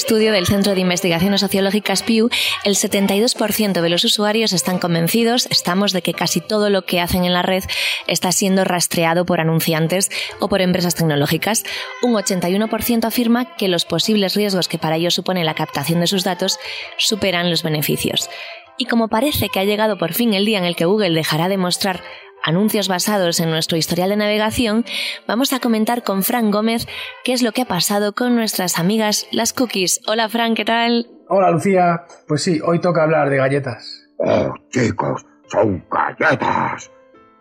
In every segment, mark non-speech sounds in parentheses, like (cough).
Estudio del Centro de Investigaciones Sociológicas Pew, el 72% de los usuarios están convencidos, estamos, de que casi todo lo que hacen en la red está siendo rastreado por anunciantes o por empresas tecnológicas. Un 81% afirma que los posibles riesgos que para ellos supone la captación de sus datos superan los beneficios. Y como parece que ha llegado por fin el día en el que Google dejará de mostrar anuncios basados en nuestro historial de navegación, vamos a comentar con Fran Gómez qué es lo que ha pasado con nuestras amigas las cookies. Hola Fran, ¿qué tal? Hola Lucía, pues sí, hoy toca hablar de galletas. Oh, chicos, son galletas.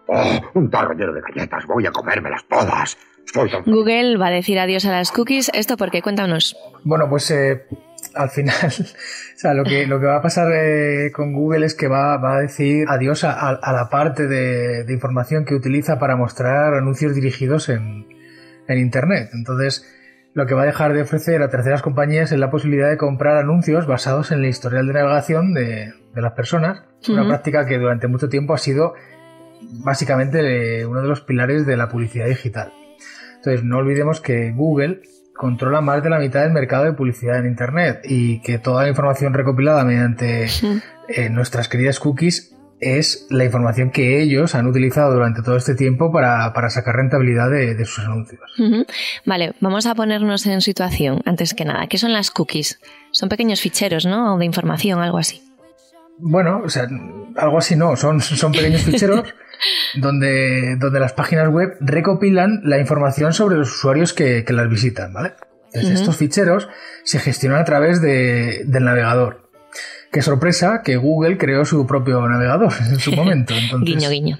Oh, un tarro lleno de galletas, voy a comérmelas todas. Tan... Google va a decir adiós a las cookies. ¿Esto por qué? Cuéntanos. Bueno, pues eh, al final, (laughs) o sea, lo que, lo que va a pasar eh, con Google es que va, va a decir adiós a, la parte de, de información que utiliza para mostrar anuncios dirigidos en, en Internet. Entonces, lo que va a dejar de ofrecer a terceras compañías es la posibilidad de comprar anuncios basados en el historial de navegación de, de las personas. Una práctica que durante mucho tiempo ha sido básicamente eh, uno de los pilares de la publicidad digital. Entonces, no olvidemos que Google controla más de la mitad del mercado de publicidad en Internet y que toda la información recopilada mediante eh, nuestras queridas cookies es la información que ellos han utilizado durante todo este tiempo para, para sacar rentabilidad de, de sus anuncios. Vale, vamos a ponernos en situación, antes que nada. ¿Qué son las cookies? Son pequeños ficheros, ¿no? O de información, algo así. Bueno, o sea, algo así no, son, son pequeños (laughs) ficheros donde, donde las páginas web recopilan la información sobre los usuarios que, que las visitan, ¿vale? Entonces, estos ficheros se gestionan a través de- del navegador. Qué sorpresa que Google creó su propio navegador (laughs) en su momento. (laughs) Entonces, Guiño, guiño.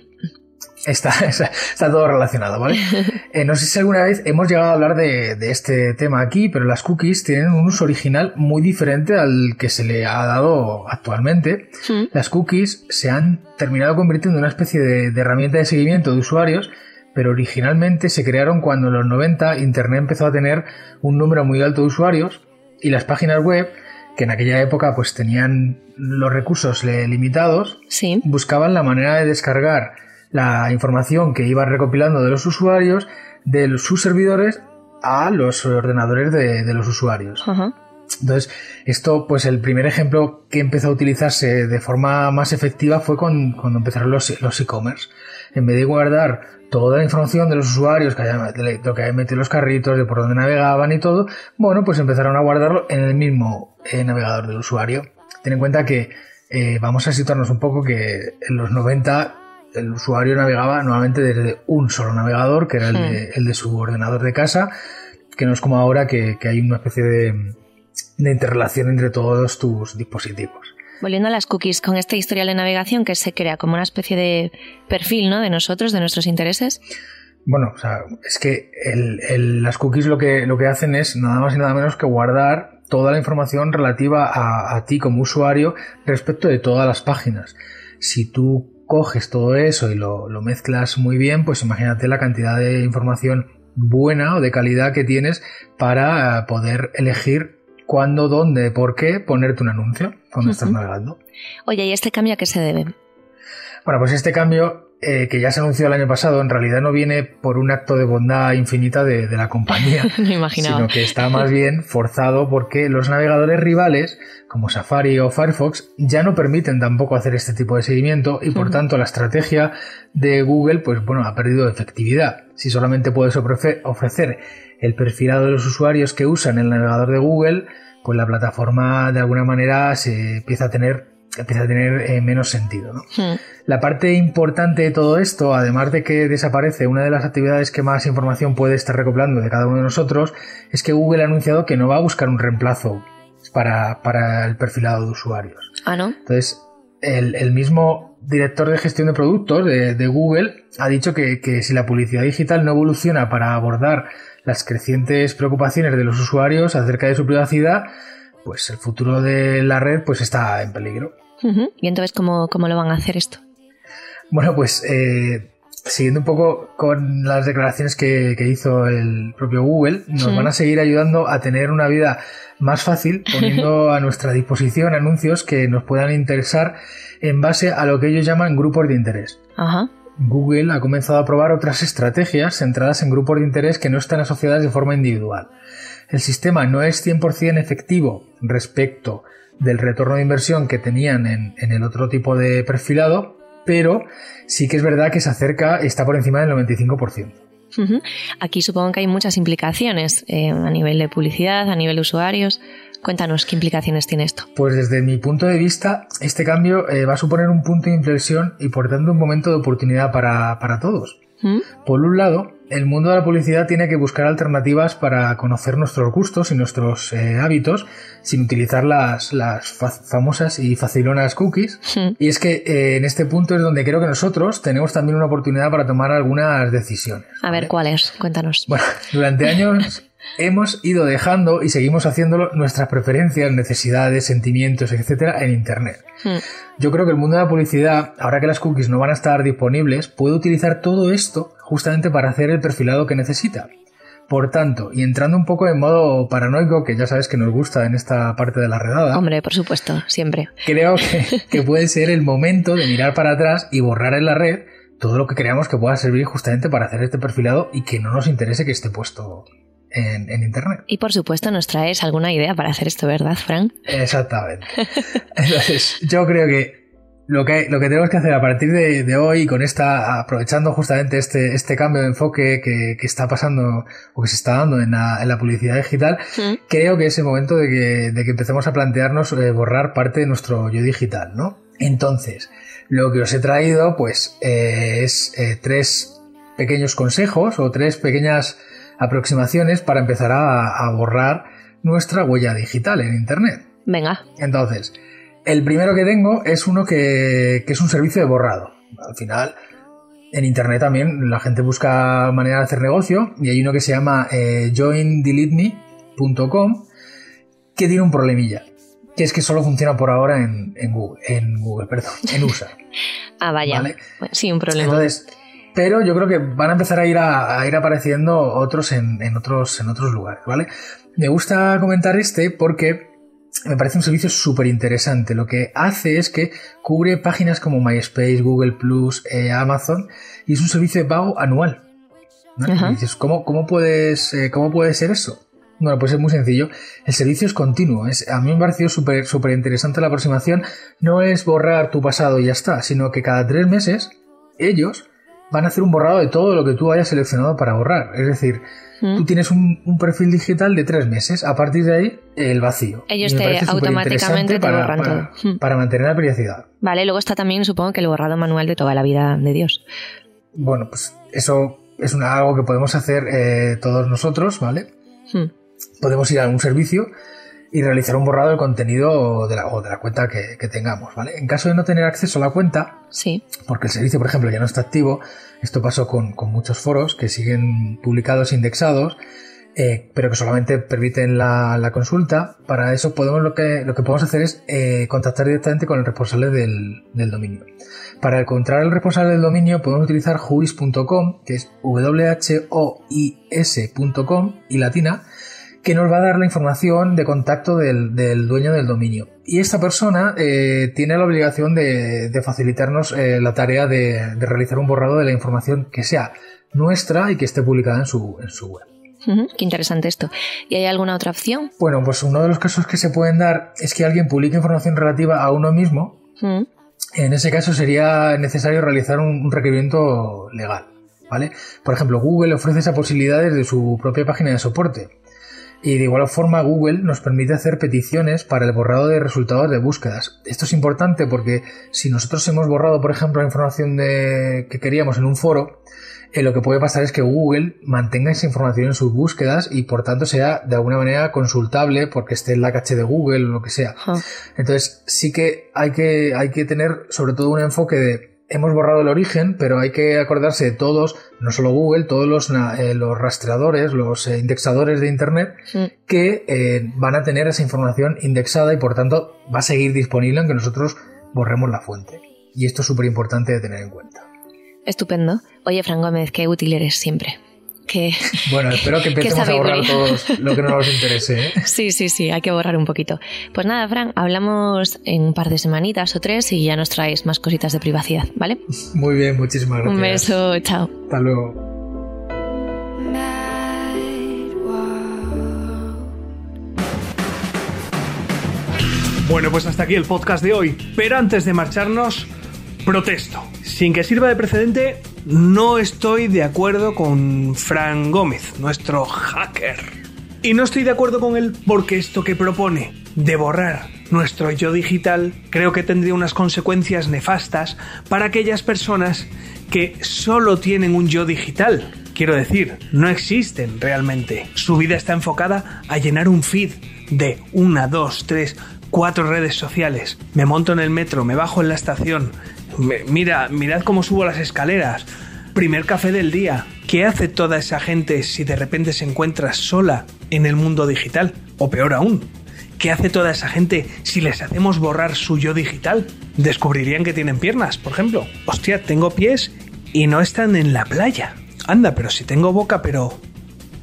Está, (laughs) está, está todo relacionado, ¿vale? (laughs) Eh, no sé si alguna vez hemos llegado a hablar de, de este tema aquí, pero las cookies tienen un uso original muy diferente al que se le ha dado actualmente. Las cookies se han terminado convirtiendo en una especie de, de herramienta de seguimiento de usuarios, pero originalmente se crearon cuando en los 90 Internet empezó a tener un número muy alto de usuarios y las páginas web, que en aquella época pues tenían los recursos limitados, Sí. buscaban la manera de descargar la información que iban recopilando de los usuarios de sus servidores a los ordenadores de, de los usuarios. Entonces, esto, pues el primer ejemplo que empezó a utilizarse de forma más efectiva fue con- cuando empezaron los los e-commerce. En vez de guardar toda la información de los usuarios, que hayan, de lo que hayan metido los carritos, de por dónde navegaban y todo, bueno, pues empezaron a guardarlo en el mismo eh, navegador del usuario. Ten en cuenta que eh, vamos a situarnos un poco que en los 90 el usuario navegaba normalmente desde un solo navegador, que era el, de, el de su ordenador de casa, que no es como ahora que, que hay una especie de, de interrelación entre todos tus dispositivos. Volviendo a las cookies, con este historial de navegación que se crea como una especie de perfil, ¿no? De nosotros, de nuestros intereses. Bueno, o sea, es que el- el- las cookies lo que, lo que hacen es nada más y nada menos que guardar toda la información relativa a, a ti como usuario respecto de todas las páginas. Si tú coges todo eso y lo, lo mezclas muy bien, pues imagínate la cantidad de información buena o de calidad que tienes para eh, poder elegir cuándo, dónde, por qué ponerte un anuncio cuando estás navegando. Oye, ¿y este cambio a qué se debe? Bueno, pues este cambio eh, que ya se anunció el año pasado en realidad no viene por un acto de bondad infinita de, de la compañía, (laughs) imaginaba. sino que está más bien forzado porque los navegadores rivales, como Safari o Firefox, ya no permiten tampoco hacer este tipo de seguimiento y por tanto la estrategia de Google, pues bueno, ha perdido efectividad. Si solamente puedes ofrecer el perfilado de los usuarios que usan el navegador de Google, pues la plataforma de alguna manera se empieza a tener empieza a tener eh, menos sentido. ¿no? Hmm. La parte importante de todo esto, además de que desaparece una de las actividades que más información puede estar recopilando de cada uno de nosotros, es que Google ha anunciado que no va a buscar un reemplazo para, para el perfilado de usuarios. Ah, ¿no? Entonces, el, el mismo director de gestión de productos de, de Google ha dicho que, que si la publicidad digital no evoluciona para abordar las crecientes preocupaciones de los usuarios acerca de su privacidad, pues el futuro de la red pues está en peligro. ¿Y entonces cómo, cómo lo van a hacer esto? Bueno, pues eh, siguiendo un poco con las declaraciones que, que hizo el propio Google, nos van a seguir ayudando a tener una vida más fácil, (laughs) poniendo a nuestra disposición anuncios que nos puedan interesar en base a lo que ellos llaman grupos de interés. Ajá. Google ha comenzado a probar otras estrategias centradas en grupos de interés que no están asociadas de forma individual. El sistema no es 100% efectivo respecto del retorno de inversión que tenían en, en el otro tipo de perfilado, pero sí que es verdad que se acerca, está por encima del 95%. Ujú. Aquí supongo que hay muchas implicaciones eh, a nivel de publicidad, a nivel de usuarios. Cuéntanos qué implicaciones tiene esto. Pues desde mi punto de vista, este cambio eh, va a suponer un punto de inflexión y por tanto un momento de oportunidad para, para todos. ¿Mm? Por un lado, el mundo de la publicidad tiene que buscar alternativas para conocer nuestros gustos y nuestros eh, hábitos sin utilizar las, las fa- famosas y facilonas cookies. Mm. Y es que eh, en este punto es donde creo que nosotros tenemos también una oportunidad para tomar algunas decisiones. A ver. ¿cuáles? Cuéntanos. Bueno, durante años (laughs) hemos ido dejando y seguimos haciéndolo nuestras preferencias, necesidades, sentimientos, etcétera, en Internet. Mm. Yo creo que el mundo de la publicidad, ahora que las cookies no van a estar disponibles, puede utilizar todo esto justamente para hacer el perfilado que necesita. Por tanto, y entrando un poco en modo paranoico, que ya sabes que nos gusta en esta parte de la redada, Hombre, por supuesto, siempre. creo que, (laughs) que puede ser el momento de mirar para atrás y borrar en la red todo lo que creamos que pueda servir justamente para hacer este perfilado y que no nos interese que esté puesto en, en Internet. Y por supuesto nos traes alguna idea para hacer esto, ¿verdad, Frank? Exactamente. (laughs) Entonces, yo creo que lo que, lo que tenemos que hacer a partir de, de hoy, con esta, aprovechando justamente este, este cambio de enfoque que, que está pasando o que se está dando en la, en la publicidad digital, Mm. creo que es el momento de que, de que empecemos a plantearnos eh, borrar parte de nuestro yo digital, ¿no? Entonces, lo que os he traído, pues, eh, es eh, tres pequeños consejos o tres pequeñas aproximaciones para empezar a, a borrar nuestra huella digital en Internet. Venga. Entonces, el primero que tengo es uno que, que es un servicio de borrado. Al final, en Internet también la gente busca manera de hacer negocio y hay uno que se llama eh, joindeleteme.com que tiene un problemilla, que es que solo funciona por ahora en, en Google, en Google, perdón, (laughs) en USA. Ah, vaya. Vale. Sí, un problema. Entonces, pero yo creo que van a empezar a ir, a, a ir apareciendo otros en, en otros en otros lugares, ¿vale? Me gusta comentar este porque me parece un servicio súper interesante. Lo que hace es que cubre páginas como MySpace, Google Plus, eh, Amazon y es un servicio de pago anual. ¿no? Ajá. Y dices, ¿cómo, cómo, puedes, eh, ¿cómo puede ser eso? Bueno, pues es muy sencillo. El servicio es continuo. Es, a mí me ha parecido súper súper interesante la aproximación. No es borrar tu pasado y ya está, sino que cada tres meses ellos van a hacer un borrado de todo lo que tú hayas seleccionado para borrar. Es decir, Mm. tú tienes un, un perfil digital de tres meses. A partir de ahí, el vacío. Ellos te automáticamente te borran para, todo. Mm. para mantener la privacidad. Vale, luego está también, supongo que el borrado manual de toda la vida de Dios. Bueno, pues eso es una- algo que podemos hacer eh, todos nosotros, ¿vale? Mm. podemos ir a un servicio y realizar un borrado del contenido de la, o de la cuenta que, que tengamos, ¿vale? En caso de no tener acceso a la cuenta, Sí. porque el servicio, por ejemplo, ya no está activo, esto pasó con, con muchos foros que siguen publicados e indexados, eh, pero que solamente permiten la, la consulta. Para eso podemos lo que, lo que podemos hacer es eh, contactar directamente con el responsable del, del dominio. Para encontrar el responsable del dominio podemos utilizar whois.com, que es whois.com y latina, que nos va a dar la información de contacto del, del dueño del dominio. Y esta persona eh, tiene la obligación de, de facilitarnos eh, la tarea de, de realizar un borrado de la información que sea nuestra y que esté publicada en su, en su web. Qué interesante esto. ¿Y hay alguna otra opción? Bueno, pues uno de los casos que se pueden dar es que alguien publique información relativa a uno mismo. En ese caso sería necesario realizar un, un requerimiento legal, ¿vale? Por ejemplo, Google ofrece esa posibilidad desde su propia página de soporte. Y de igual forma Google nos permite hacer peticiones para el borrado de resultados de búsquedas. Esto es importante porque si nosotros hemos borrado, por ejemplo, la información de, que queríamos en un foro, eh, lo que puede pasar es que Google mantenga esa información en sus búsquedas y por tanto sea de alguna manera consultable porque esté en la caché de Google o lo que sea. Entonces sí que hay que, hay que tener sobre todo un enfoque de hemos borrado el origen, pero hay que acordarse de todos, no solo Google, todos los, eh, los rastreadores, los eh, indexadores de Internet que eh, van a tener esa información indexada y por tanto va a seguir disponible aunque nosotros borremos la fuente. Y esto es súper importante de tener en cuenta. Estupendo. Oye, Fran Gómez, qué útil eres siempre. Que... Bueno, espero que (laughs) empecemos a borrar todos (laughs) lo que no nos interese. ¿eh? Sí, sí, sí, hay que borrar un poquito. Pues nada, Fran, hablamos en un par de semanitas o tres y ya nos traes más cositas de privacidad, ¿vale? Muy bien, muchísimas gracias. Un beso, chao. Hasta luego. Bueno, pues hasta aquí el podcast de hoy. Pero antes de marcharnos, protesto. Sin que sirva de precedente, no estoy de acuerdo con Fran Gómez, nuestro hacker. Y no estoy de acuerdo con él porque esto que propone de borrar nuestro yo digital creo que tendría unas consecuencias nefastas para aquellas personas que solo tienen un yo digital. Quiero decir, no existen realmente. Su vida está enfocada a llenar un feed de una, dos, tres, cuatro redes sociales. Me monto en el metro, me bajo en la estación. Mira, mirad cómo subo las escaleras. Primer café del día. ¿Qué hace toda esa gente si de repente se encuentra sola en el mundo digital? O peor aún, ¿qué hace toda esa gente si les hacemos borrar su yo digital? Descubrirían que tienen piernas, por ejemplo. Hostia, tengo pies y no están en la playa. Anda, pero si tengo boca, pero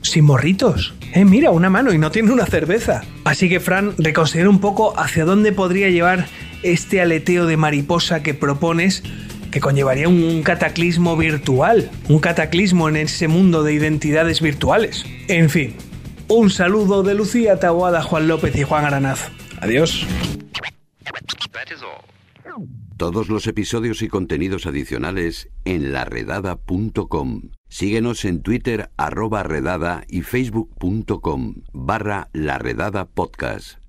sin morritos. Eh, mira, una mano y no tiene una cerveza. Así que, Fran, reconsidera un poco hacia dónde podría llevar este aleteo de mariposa que propones, que conllevaría un cataclismo virtual, un cataclismo en ese mundo de identidades virtuales. En fin, un saludo de Lucía Taboada, Juan López y Juan Aranaz. Adiós. Todos los episodios y contenidos adicionales en laredada.com. Síguenos en Twitter arroba redada y facebook.com barra laredada podcast.